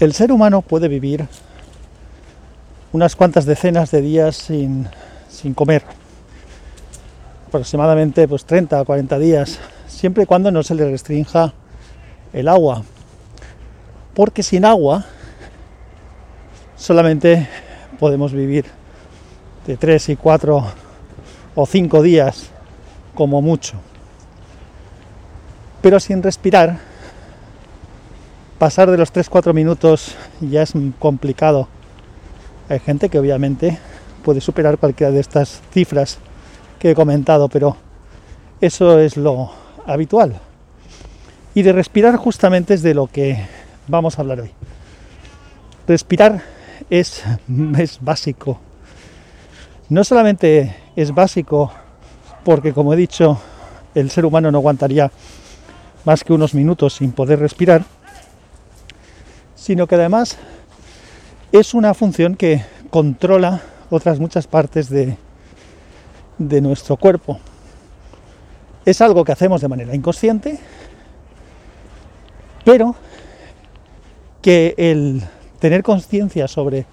El ser humano puede vivir unas cuantas decenas de días sin, sin comer, aproximadamente pues 30 o 40 días, siempre y cuando no se le restrinja el agua, porque sin agua solamente podemos vivir de 3 y 4 o 5 días como mucho. Pero sin respirar, pasar de los 3-4 minutos ya es complicado. Hay gente que obviamente puede superar cualquiera de estas cifras que he comentado, pero eso es lo habitual. Y de respirar justamente es de lo que vamos a hablar hoy. Respirar es, es básico. No solamente es básico porque, como he dicho, el ser humano no aguantaría más que unos minutos sin poder respirar, sino que además es una función que controla otras muchas partes de, de nuestro cuerpo. Es algo que hacemos de manera inconsciente, pero que el tener conciencia sobre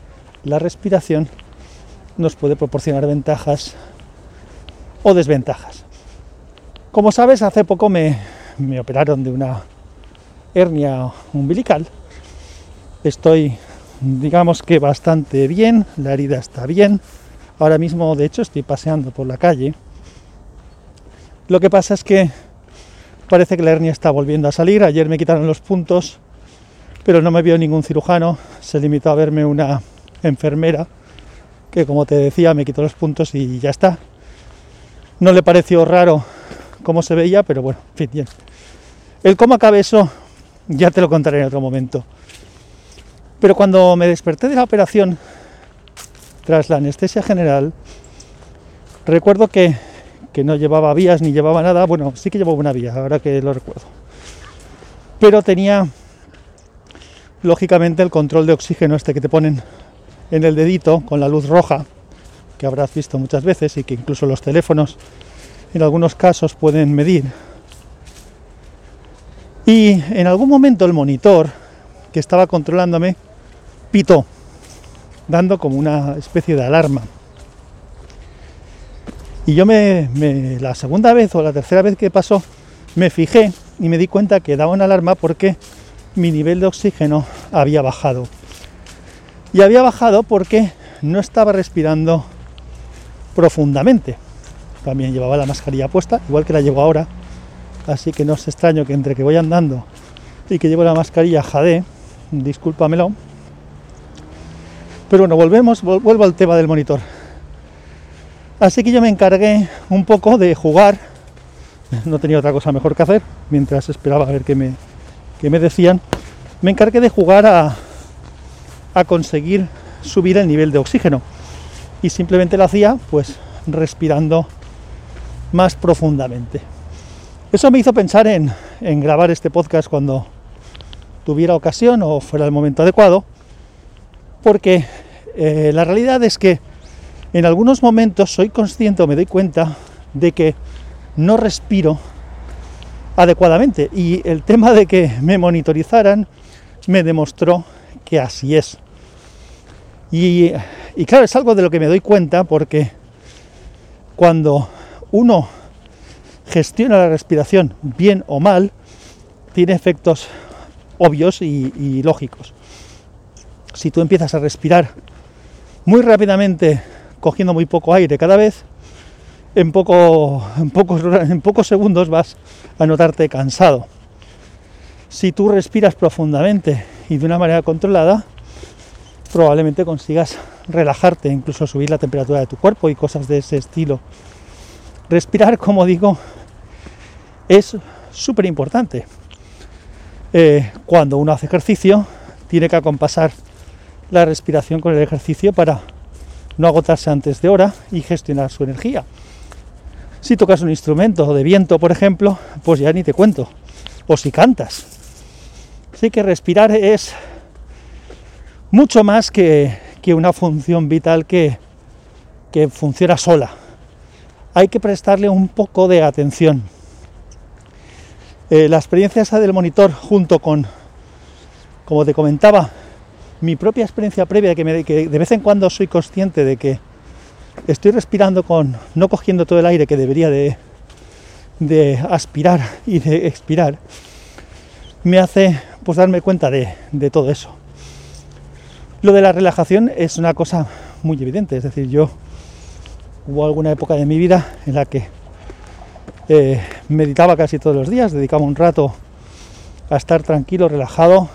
la respiración nos puede proporcionar ventajas o desventajas. Como sabes, hace poco me, me operaron de una hernia umbilical Estoy, digamos que bastante bien, la herida está bien. Ahora mismo, de hecho, estoy paseando por la calle. Lo que pasa es que parece que la hernia está volviendo a salir. Ayer me quitaron los puntos, pero no me vio ningún cirujano. Se limitó a verme una enfermera que, como te decía, me quitó los puntos y ya está. No le pareció raro cómo se veía, pero bueno, en fin, bien. El cómo acabe eso ya te lo contaré en otro momento. Pero cuando me desperté de la operación, tras la anestesia general, recuerdo que, no llevaba vías ni llevaba nada. Bueno, sí que llevaba una vía, ahora que lo recuerdo. Pero tenía, lógicamente, el control de oxígeno este que te ponen en el dedito con la luz roja, que habrás visto muchas veces y que incluso los teléfonos en algunos casos pueden medir. Y en algún momento el monitor que estaba controlándome pitó, dando como una especie de alarma. Y yo me, la segunda vez o la tercera vez que pasó, me fijé y me di cuenta que daba una alarma porque mi nivel de oxígeno había bajado. Y había bajado porque no estaba respirando profundamente. También llevaba la mascarilla puesta, igual que la llevo ahora. Así que no es extraño que entre que voy andando y que llevo la mascarilla jade, discúlpamelo, pero bueno, volvemos, vuelvo al tema del monitor. Así que yo me encargué un poco de jugar. No tenía otra cosa mejor que hacer mientras esperaba a ver qué me, me decían. Me encargué de jugar a, a conseguir subir el nivel de oxígeno. Y simplemente lo hacía pues respirando más profundamente. Eso me hizo pensar en, en grabar este podcast cuando tuviera ocasión o fuera el momento adecuado porque eh, la realidad es que en algunos momentos soy consciente o me doy cuenta de que no respiro adecuadamente y el tema de que me monitorizaran me demostró que así es. Y, y claro, es algo de lo que me doy cuenta porque cuando uno gestiona la respiración bien o mal, tiene efectos obvios y lógicos si tú empiezas a respirar muy rápidamente, cogiendo muy poco aire cada vez, en, poco, en, pocos, en segundos vas a notarte cansado. Si tú respiras profundamente y de una manera controlada, probablemente consigas relajarte, incluso subir la temperatura de tu cuerpo y cosas de ese estilo. Respirar, como digo, es súper importante. Eh, cuando uno hace ejercicio, tiene que acompasar la respiración con el ejercicio para no agotarse antes de hora y gestionar su energía. Si tocas un instrumento de viento, por ejemplo, pues ya ni te cuento. O si cantas. Así que respirar es mucho más que, una función vital que, que funciona sola. Hay que prestarle un poco de atención. Eh, la experiencia esa del monitor junto con, como te comentaba, mi propia experiencia previa, que, que de vez en cuando soy consciente de que estoy respirando con, no cogiendo todo el aire que debería de, de aspirar y de expirar, me hace pues darme cuenta de, de todo eso. Lo de la relajación es una cosa muy evidente, es decir, yo hubo alguna época de mi vida en la que eh, meditaba casi todos los días, dedicaba un rato a estar tranquilo, relajado,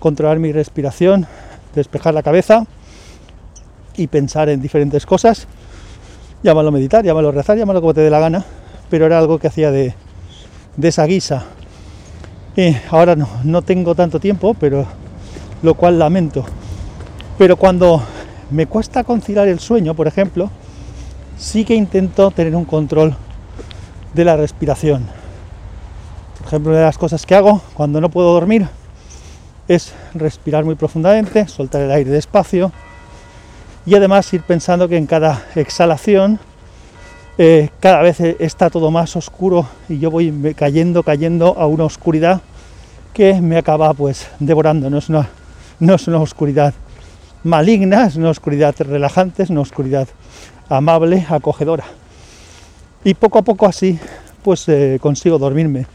controlar mi respiración, despejar la cabeza y pensar en diferentes cosas. Llámalo meditar, llámalo rezar, llámalo como te dé la gana, pero era algo que hacía de, de esa guisa. Y ahora no, no tengo tanto tiempo, pero lo cual lamento. Pero cuando me cuesta conciliar el sueño, por ejemplo, sí que intento tener un control de la respiración. Por ejemplo, una de las cosas que hago cuando no puedo dormir es respirar muy profundamente, soltar el aire despacio y además ir pensando que en cada exhalación eh, cada vez está todo más oscuro y yo voy cayendo, cayendo a una oscuridad que me acaba pues devorando. No es una, no es una oscuridad maligna, es una oscuridad relajante, es una oscuridad amable, acogedora y poco a poco así pues eh, consigo dormirme.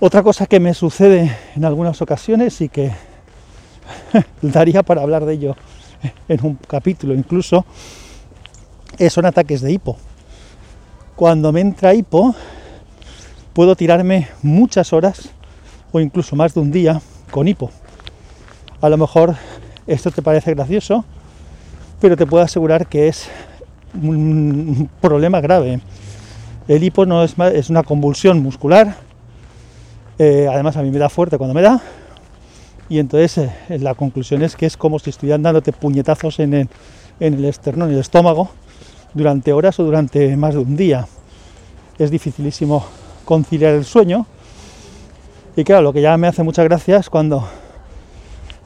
Otra cosa que me sucede en algunas ocasiones y que daría para hablar de ello en un capítulo incluso, son ataques de hipo. Cuando me entra hipo, puedo tirarme muchas horas o incluso más de un día con hipo. A lo mejor esto te parece gracioso, pero te puedo asegurar que es un problema grave. El hipo no es, es una convulsión muscular, eh, además a mí me da fuerte cuando me da, y entonces eh, la conclusión es que es como si estuvieran dándote puñetazos en el, esternón, en el estómago, durante horas o durante más de un día. Es dificilísimo conciliar el sueño. Y claro, lo que ya me hace muchas gracias cuando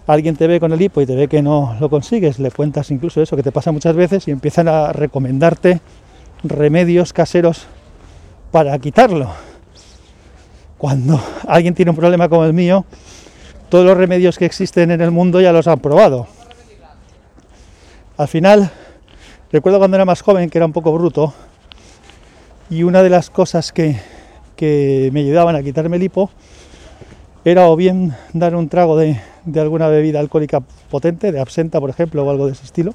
alguien te ve con el hipo y te ve que no lo consigues, le cuentas incluso eso que te pasa muchas veces y empiezan a recomendarte remedios caseros para quitarlo. Cuando alguien tiene un problema como el mío, todos los remedios que existen en el mundo ya los han probado. Al final, recuerdo cuando era más joven que era un poco bruto y una de las cosas que, que me ayudaban a quitarme el hipo era o bien dar un trago de, alguna bebida alcohólica potente, de absenta por ejemplo, o algo de ese estilo,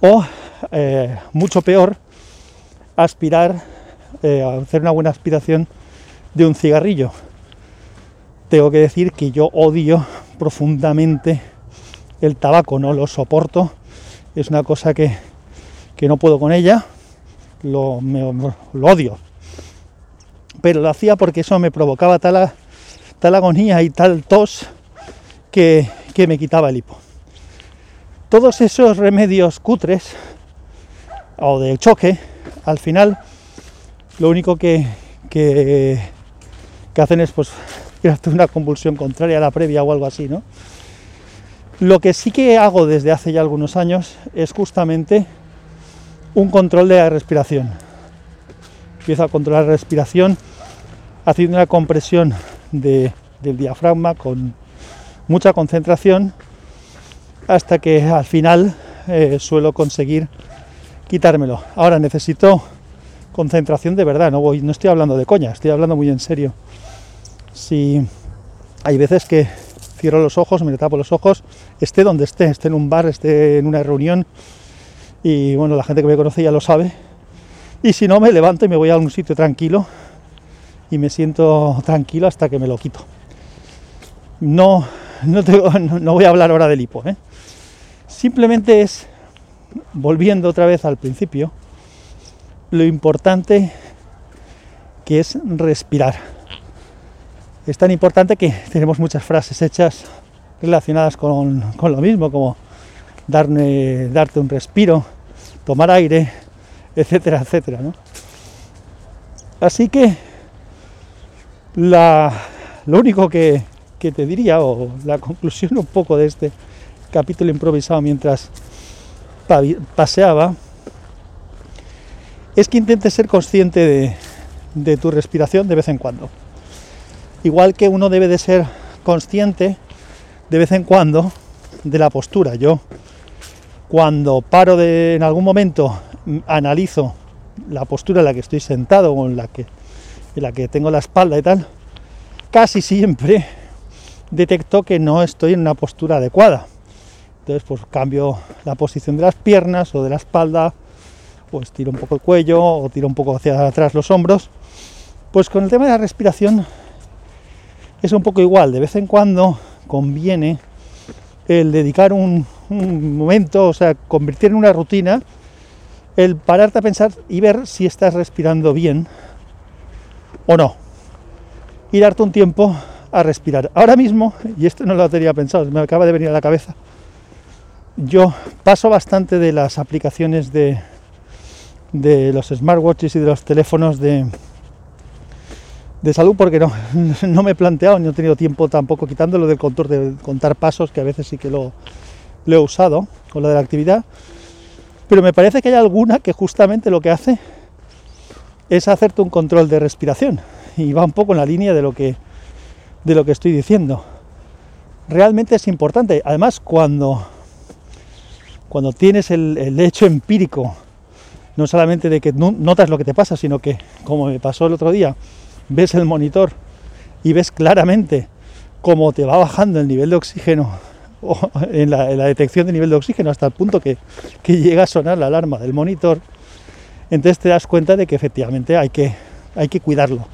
o eh, mucho peor, aspirar, eh, hacer una buena aspiración de un cigarrillo. Tengo que decir que yo odio profundamente el tabaco, no lo soporto, es una cosa que, no puedo con ella, lo, lo odio. Pero lo hacía porque eso me provocaba tal tal agonía y tal tos que, me quitaba el hipo. Todos esos remedios cutres o de choque, al final lo único que, que, hacen es pues una convulsión contraria a la previa o algo así, ¿no? Lo que sí que hago desde hace ya algunos años es justamente un control de la respiración. Empiezo a controlar la respiración haciendo una compresión del diafragma con mucha concentración hasta que al final eh, suelo conseguir quitármelo. Ahora necesito concentración de verdad, no, voy, no estoy hablando de coña, estoy hablando muy en serio. Si hay veces que cierro los ojos, me tapo los ojos, esté donde esté, esté en un bar, esté en una reunión, y bueno, la gente que me conoce ya lo sabe. Y si no, me levanto y me voy a un sitio tranquilo y me siento tranquilo hasta que me lo quito. No, no, voy a hablar ahora del hipo. ¿eh? Simplemente es, volviendo otra vez al principio, lo importante que es respirar. Es tan importante que tenemos muchas frases hechas relacionadas con, lo mismo, como darme, darte un respiro, tomar aire, etcétera, etcétera. Así que lo único que, te diría, o la conclusión un poco de este capítulo improvisado mientras paseaba, es que intentes ser consciente de, de, tu respiración de vez en cuando. Igual que uno debe de ser consciente de vez en cuando de la postura. Yo cuando paro de en algún momento analizo la postura en la que estoy sentado o en la que en la que tengo la espalda y tal, casi siempre detecto que no estoy en una postura adecuada. Entonces, pues cambio la posición de las piernas o de la espalda, pues tiro un poco el cuello o tiro un poco hacia atrás los hombros. Pues con el tema de la respiración es un poco igual. De vez en cuando conviene el dedicar un, momento, o sea, convertir en una rutina, el pararte a pensar y ver si estás respirando bien o no. Y darte un tiempo a respirar. Ahora mismo, y esto no lo tenía pensado, me acaba de venir a la cabeza, yo paso bastante de las aplicaciones de, de los smartwatches y de los teléfonos de, de salud porque no, no me he planteado, ni he tenido tiempo tampoco quitándolo del control de contar pasos, que a veces sí que lo, lo he usado con lo de la actividad, pero me parece que hay alguna que justamente lo que hace es hacerte un control de respiración y va un poco en la línea de lo que de lo que estoy diciendo. Realmente es importante. Además, cuando, cuando tienes el, el hecho empírico, no solamente de que notas lo que te pasa, sino que, como me pasó el otro día, ves el monitor y ves claramente cómo te va bajando el nivel de oxígeno en la, en la detección de nivel de oxígeno hasta el punto que, que, llega a sonar la alarma del monitor, entonces te das cuenta de que efectivamente hay que, hay que cuidarlo.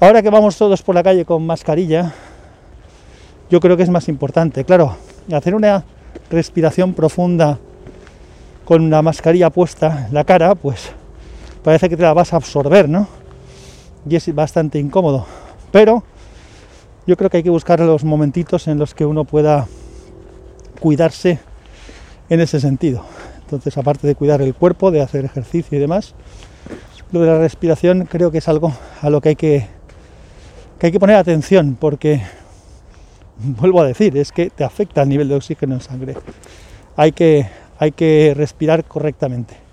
Ahora que vamos todos por la calle con mascarilla, yo creo que es más importante. Claro, hacer una respiración profunda con una mascarilla puesta en la cara, pues parece que te la vas a absorber, ¿no? Y es bastante incómodo. Pero yo creo que hay que buscar los momentitos en los que uno pueda cuidarse en ese sentido. Entonces, aparte de cuidar el cuerpo, de hacer ejercicio y demás, lo de la respiración creo que es algo a lo que hay que que hay que poner atención porque, vuelvo a decir, es que te afecta el nivel de oxígeno en sangre. Hay que, hay que respirar correctamente.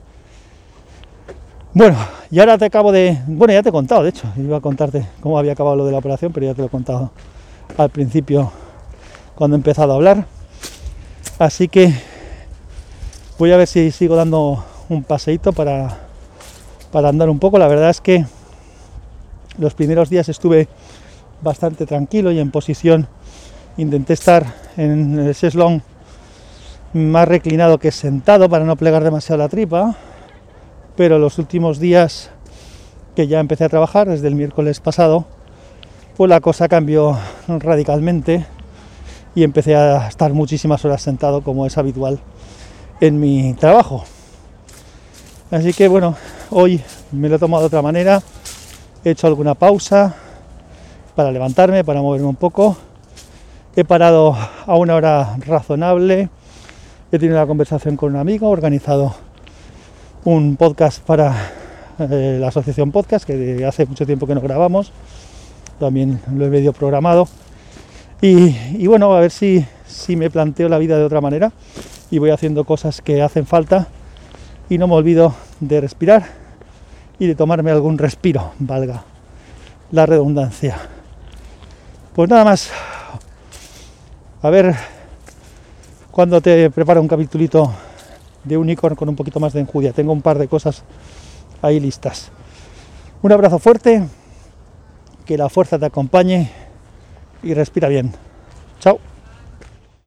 Bueno, y ahora te acabo de... Bueno, ya te he contado, de hecho, iba a contarte cómo había acabado lo de la operación, pero ya te lo he contado al principio cuando he empezado a hablar. Así que voy a ver si sigo dando un paseíto para, para andar un poco. La verdad es que los primeros días estuve bastante tranquilo y en posición. Intenté estar en el seslón más reclinado que sentado para no plegar demasiado la tripa, pero los últimos días que ya empecé a trabajar, desde el miércoles pasado, pues la cosa cambió radicalmente y empecé a estar muchísimas horas sentado como es habitual en mi trabajo. Así que bueno, hoy me lo he tomado de otra manera, he hecho alguna pausa para levantarme, para moverme un poco. He parado a una hora razonable. He tenido una conversación con un amigo, organizado un podcast para eh, la asociación podcast, que hace mucho tiempo que no grabamos. También lo he medio programado. Y, bueno, a ver si, si me planteo la vida de otra manera y voy haciendo cosas que hacen falta y no me olvido de respirar y de tomarme algún respiro, valga la redundancia. Pues nada más. A ver cuando te preparo un capitulito de Unicorn con un poquito más de enjudia. Tengo un par de cosas ahí listas. Un abrazo fuerte, que la fuerza te acompañe y respira bien.